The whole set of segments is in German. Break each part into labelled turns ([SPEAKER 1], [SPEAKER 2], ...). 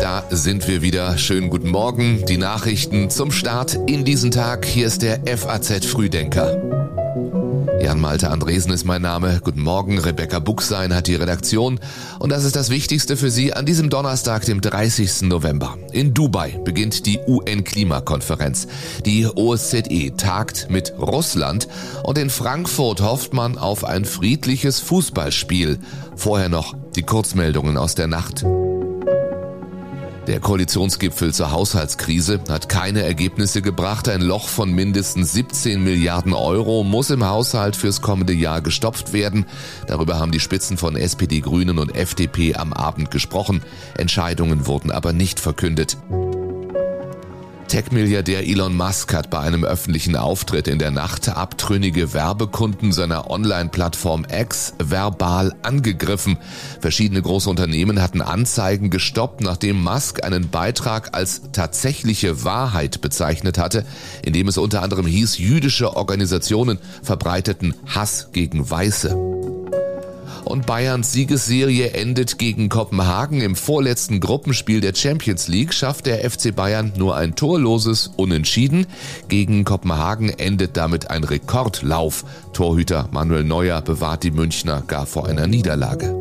[SPEAKER 1] Da sind wir wieder. Schönen guten Morgen. Die Nachrichten zum Start in diesen Tag. Hier ist der FAZ Frühdenker. Jan-Malte Andresen ist mein Name. Guten Morgen. Rebecca Buchsein hat die Redaktion. Und das ist das Wichtigste für Sie an diesem Donnerstag, dem 30. November. In Dubai beginnt die UN-Klimakonferenz. Die OSZE tagt mit Russland. Und in Frankfurt hofft man auf ein friedliches Fußballspiel. Vorher noch die Kurzmeldungen aus der Nacht. Der Koalitionsgipfel zur Haushaltskrise hat keine Ergebnisse gebracht. Ein Loch von mindestens 17 Milliarden Euro muss im Haushalt fürs kommende Jahr gestopft werden. Darüber haben die Spitzen von SPD, Grünen und FDP am Abend gesprochen. Entscheidungen wurden aber nicht verkündet. Tech-Milliardär Elon Musk hat bei einem öffentlichen Auftritt in der Nacht abtrünnige Werbekunden seiner Online-Plattform X verbal angegriffen. Verschiedene große Unternehmen hatten Anzeigen gestoppt, nachdem Musk einen Beitrag als tatsächliche Wahrheit bezeichnet hatte, in dem es unter anderem hieß, jüdische Organisationen verbreiteten Hass gegen Weiße. Und Bayerns Siegesserie endet gegen Kopenhagen. Im vorletzten Gruppenspiel der Champions League schafft der FC Bayern nur ein torloses Unentschieden. Gegen Kopenhagen endet damit ein Rekordlauf. Torhüter Manuel Neuer bewahrt die Münchner gar vor einer Niederlage.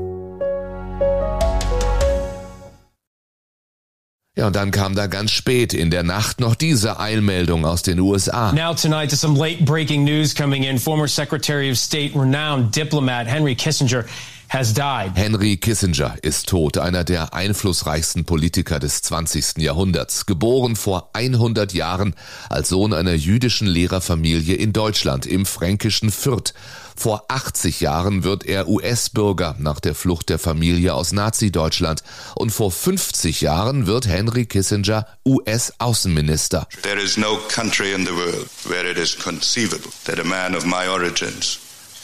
[SPEAKER 1] Ja, und dann kam da ganz spät in der Nacht noch diese Eilmeldung aus den USA.
[SPEAKER 2] Now tonight to some late breaking news coming in. Former Secretary of State, renowned diplomat Henry Kissinger has died.
[SPEAKER 1] Henry Kissinger ist tot, einer der einflussreichsten Politiker des 20. Jahrhunderts, geboren vor 100 Jahren als Sohn einer jüdischen Lehrerfamilie in Deutschland im fränkischen Fürth. Vor 80 Jahren wird er US-Bürger nach der Flucht der Familie aus Nazi-Deutschland und vor 50 Jahren wird Henry Kissinger US-Außenminister.
[SPEAKER 3] There is no country in the world where it is conceivable that a man of my origins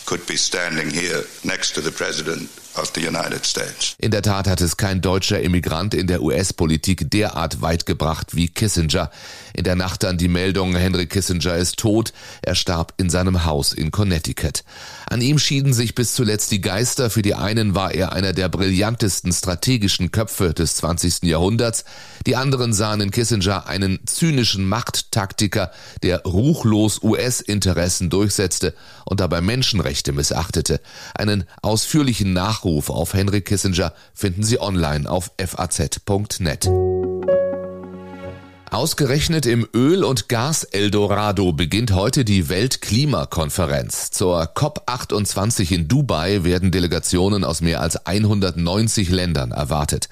[SPEAKER 3] could be standing here next to the president.
[SPEAKER 1] In der Tat hat es kein deutscher Immigrant in der US-Politik derart weit gebracht wie Kissinger. In der Nacht dann die Meldung, Henry Kissinger ist tot. Er starb in seinem Haus in Connecticut. An ihm schieden sich bis zuletzt die Geister. Für die einen war er einer der brillantesten strategischen Köpfe des 20. Jahrhunderts. Die anderen sahen in Kissinger einen zynischen Machttaktiker, der ruchlos US-Interessen durchsetzte und dabei Menschenrechte missachtete. Einen ausführlichen Nachruf Nachruf auf Henry Kissinger finden Sie online auf faz.net. Ausgerechnet im Öl- und Gas-Eldorado beginnt heute die Weltklimakonferenz. Zur COP28 in Dubai werden Delegationen aus mehr als 190 Ländern erwartet.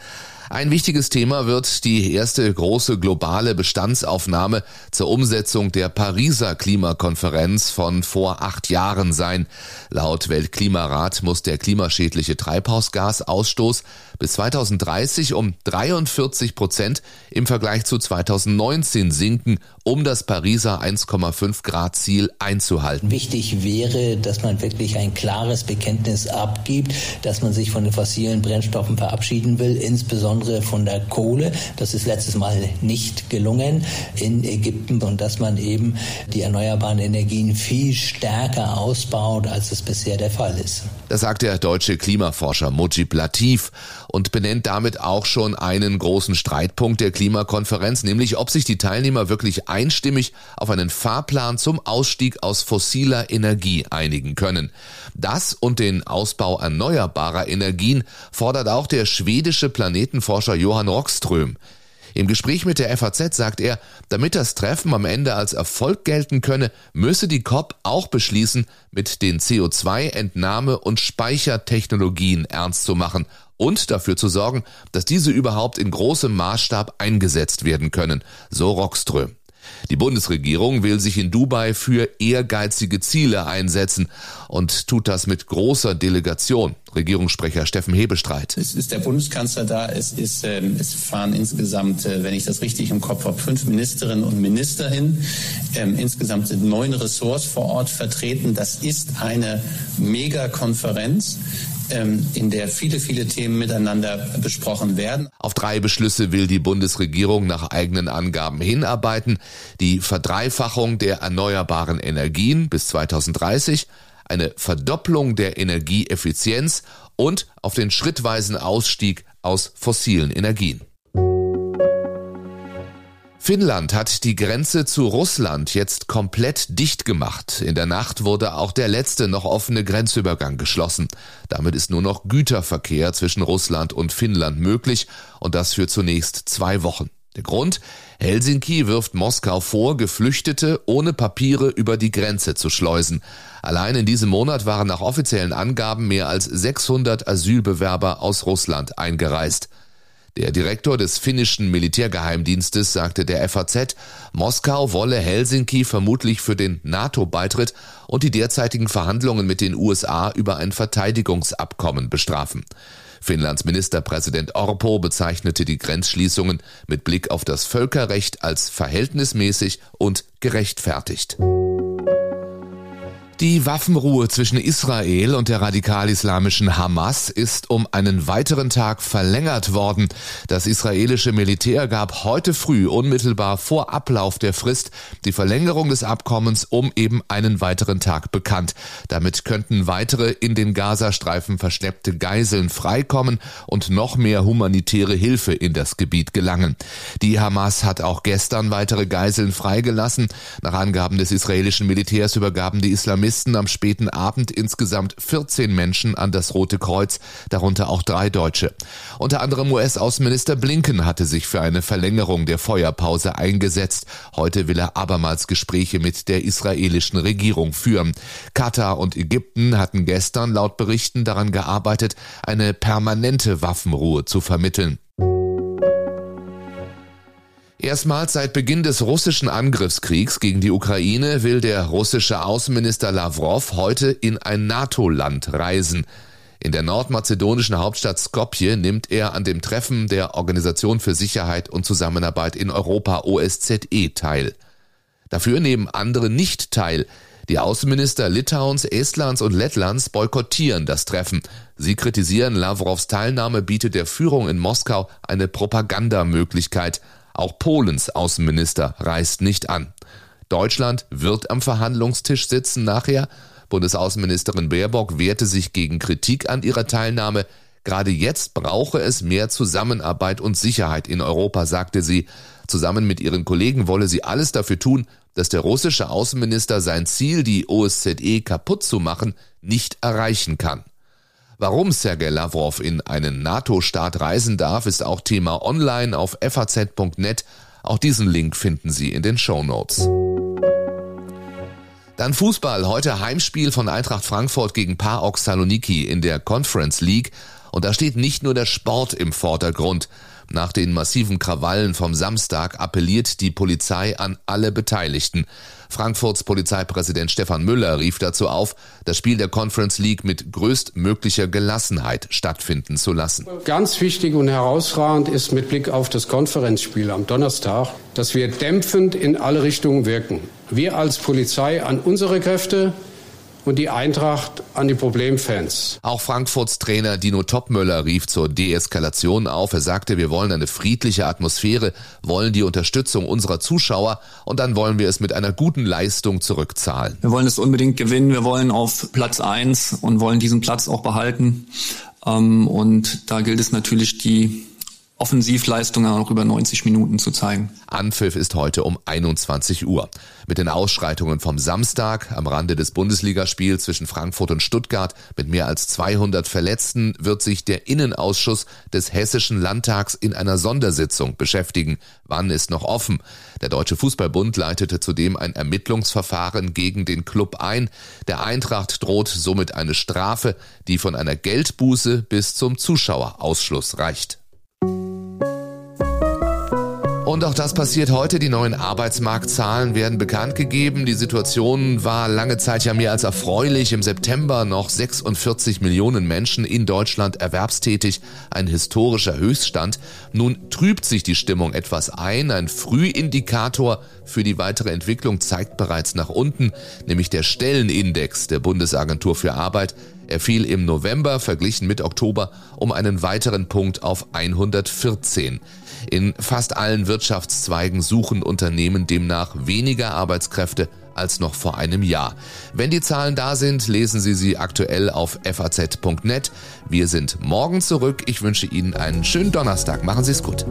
[SPEAKER 1] Ein wichtiges Thema wird die erste große globale Bestandsaufnahme zur Umsetzung der Pariser Klimakonferenz von vor acht Jahren sein. Laut Weltklimarat muss der klimaschädliche Treibhausgasausstoß bis 2030 um 43 Prozent im Vergleich zu 2019 sinken, um das Pariser 1,5 Grad Ziel einzuhalten.
[SPEAKER 4] Wichtig wäre, dass man wirklich ein klares Bekenntnis abgibt, dass man sich von den fossilen Brennstoffen verabschieden will, insbesondere insbesondere von der Kohle. Das ist letztes Mal nicht gelungen in Ägypten und dass man eben die erneuerbaren Energien viel stärker ausbaut, als es bisher der Fall ist.
[SPEAKER 1] Das sagt der deutsche Klimaforscher Mujib Latif und benennt damit auch schon einen großen Streitpunkt der Klimakonferenz, nämlich ob sich die Teilnehmer wirklich einstimmig auf einen Fahrplan zum Ausstieg aus fossiler Energie einigen können. Das und den Ausbau erneuerbarer Energien fordert auch der schwedische Planetenforscher Forscher Johann Rockström. Im Gespräch mit der FAZ sagt er, damit das Treffen am Ende als Erfolg gelten könne, müsse die COP auch beschließen, mit den CO2-Entnahme- und Speichertechnologien ernst zu machen und dafür zu sorgen, dass diese überhaupt in großem Maßstab eingesetzt werden können, so Rockström. Die Bundesregierung will sich in Dubai für ehrgeizige Ziele einsetzen und tut das mit großer Delegation. Regierungssprecher Steffen Hebestreit.
[SPEAKER 5] Es ist der Bundeskanzler da, es, ist, äh, es fahren insgesamt, äh, wenn ich das richtig im Kopf habe, fünf Ministerinnen und Minister hin. Ähm, insgesamt sind neun Ressorts vor Ort vertreten. Das ist eine Megakonferenz in der viele, viele Themen miteinander besprochen werden.
[SPEAKER 1] Auf drei Beschlüsse will die Bundesregierung nach eigenen Angaben hinarbeiten. Die Verdreifachung der erneuerbaren Energien bis 2030, eine Verdopplung der Energieeffizienz und auf den schrittweisen Ausstieg aus fossilen Energien. Finnland hat die Grenze zu Russland jetzt komplett dicht gemacht. In der Nacht wurde auch der letzte noch offene Grenzübergang geschlossen. Damit ist nur noch Güterverkehr zwischen Russland und Finnland möglich und das für zunächst zwei Wochen. Der Grund? Helsinki wirft Moskau vor, Geflüchtete ohne Papiere über die Grenze zu schleusen. Allein in diesem Monat waren nach offiziellen Angaben mehr als 600 Asylbewerber aus Russland eingereist. Der Direktor des finnischen Militärgeheimdienstes sagte der FAZ, Moskau wolle Helsinki vermutlich für den NATO-Beitritt und die derzeitigen Verhandlungen mit den USA über ein Verteidigungsabkommen bestrafen. Finnlands Ministerpräsident Orpo bezeichnete die Grenzschließungen mit Blick auf das Völkerrecht als verhältnismäßig und gerechtfertigt. Die Waffenruhe zwischen Israel und der radikal-islamischen Hamas ist um einen weiteren Tag verlängert worden. Das israelische Militär gab heute früh unmittelbar vor Ablauf der Frist die Verlängerung des Abkommens um eben einen weiteren Tag bekannt. Damit könnten weitere in den Gazastreifen verschleppte Geiseln freikommen und noch mehr humanitäre Hilfe in das Gebiet gelangen. Die Hamas hat auch gestern weitere Geiseln freigelassen. Nach Angaben des israelischen Militärs übergaben die Islamisten Islamisten am späten Abend insgesamt 14 Menschen an das Rote Kreuz, darunter auch drei Deutsche. Unter anderem US-Außenminister Blinken hatte sich für eine Verlängerung der Feuerpause eingesetzt. Heute will er abermals Gespräche mit der israelischen Regierung führen. Katar und Ägypten hatten gestern laut Berichten daran gearbeitet, eine permanente Waffenruhe zu vermitteln. Erstmals seit Beginn des russischen Angriffskriegs gegen die Ukraine will der russische Außenminister Lavrov heute in ein NATO-Land reisen. In der nordmazedonischen Hauptstadt Skopje nimmt er an dem Treffen der Organisation für Sicherheit und Zusammenarbeit in Europa OSZE teil. Dafür nehmen andere nicht teil. Die Außenminister Litauens, Estlands und Lettlands boykottieren das Treffen. Sie kritisieren, Lavrovs Teilnahme bietet der Führung in Moskau eine Propagandamöglichkeit. Auch Polens Außenminister reist nicht an. Deutschland wird am Verhandlungstisch sitzen nachher. Bundesaußenministerin Baerbock wehrte sich gegen Kritik an ihrer Teilnahme. Gerade jetzt brauche es mehr Zusammenarbeit und Sicherheit in Europa, sagte sie. Zusammen mit ihren Kollegen wolle sie alles dafür tun, dass der russische Außenminister sein Ziel, die OSZE kaputt zu machen, nicht erreichen kann. Warum Sergei Lavrov in einen NATO-Staat reisen darf, ist auch Thema online auf faz.net. Auch diesen Link finden Sie in den Show Notes. Dann Fußball. Heute Heimspiel von Eintracht Frankfurt gegen PAOK Saloniki in der Conference League. Und da steht nicht nur der Sport im Vordergrund. Nach den massiven Krawallen vom Samstag appelliert die Polizei an alle Beteiligten. Frankfurts Polizeipräsident Stefan Müller rief dazu auf, das Spiel der Conference League mit größtmöglicher Gelassenheit stattfinden zu lassen.
[SPEAKER 6] Ganz wichtig und herausragend ist mit Blick auf das Konferenzspiel am Donnerstag, dass wir dämpfend in alle Richtungen wirken. Wir als Polizei an unsere Kräfte, und die Eintracht an die Problemfans.
[SPEAKER 1] Auch Frankfurts Trainer Dino Topmöller rief zur Deeskalation auf. Er sagte, wir wollen eine friedliche Atmosphäre, wollen die Unterstützung unserer Zuschauer und dann wollen wir es mit einer guten Leistung zurückzahlen.
[SPEAKER 7] Wir wollen es unbedingt gewinnen. Wir wollen auf Platz eins und wollen diesen Platz auch behalten. Ähm, und da gilt es natürlich, die Offensivleistungen auch über 90 Minuten zu zeigen.
[SPEAKER 1] Anpfiff ist heute um 21 Uhr. Mit den Ausschreitungen vom Samstag am Rande des Bundesligaspiels zwischen Frankfurt und Stuttgart mit mehr als 200 Verletzten wird sich der Innenausschuss des Hessischen Landtags in einer Sondersitzung beschäftigen. Wann ist noch offen? Der Deutsche Fußballbund leitete zudem ein Ermittlungsverfahren gegen den Club ein. Der Eintracht droht somit eine Strafe, die von einer Geldbuße bis zum Zuschauerausschluss reicht. Und auch das passiert heute. Die neuen Arbeitsmarktzahlen werden bekannt gegeben. Die Situation war lange Zeit ja mehr als erfreulich. Im September noch 46 Millionen Menschen in Deutschland erwerbstätig. Ein historischer Höchststand. Nun trübt sich die Stimmung etwas ein. Ein Frühindikator für die weitere Entwicklung zeigt bereits nach unten, nämlich der Stellenindex der Bundesagentur für Arbeit. Er fiel im November verglichen mit Oktober um einen weiteren Punkt auf 114. In fast allen Wirtschaftszweigen suchen Unternehmen demnach weniger Arbeitskräfte als noch vor einem Jahr. Wenn die Zahlen da sind, lesen Sie sie aktuell auf faz.net. Wir sind morgen zurück. Ich wünsche Ihnen einen schönen Donnerstag. Machen Sie es gut.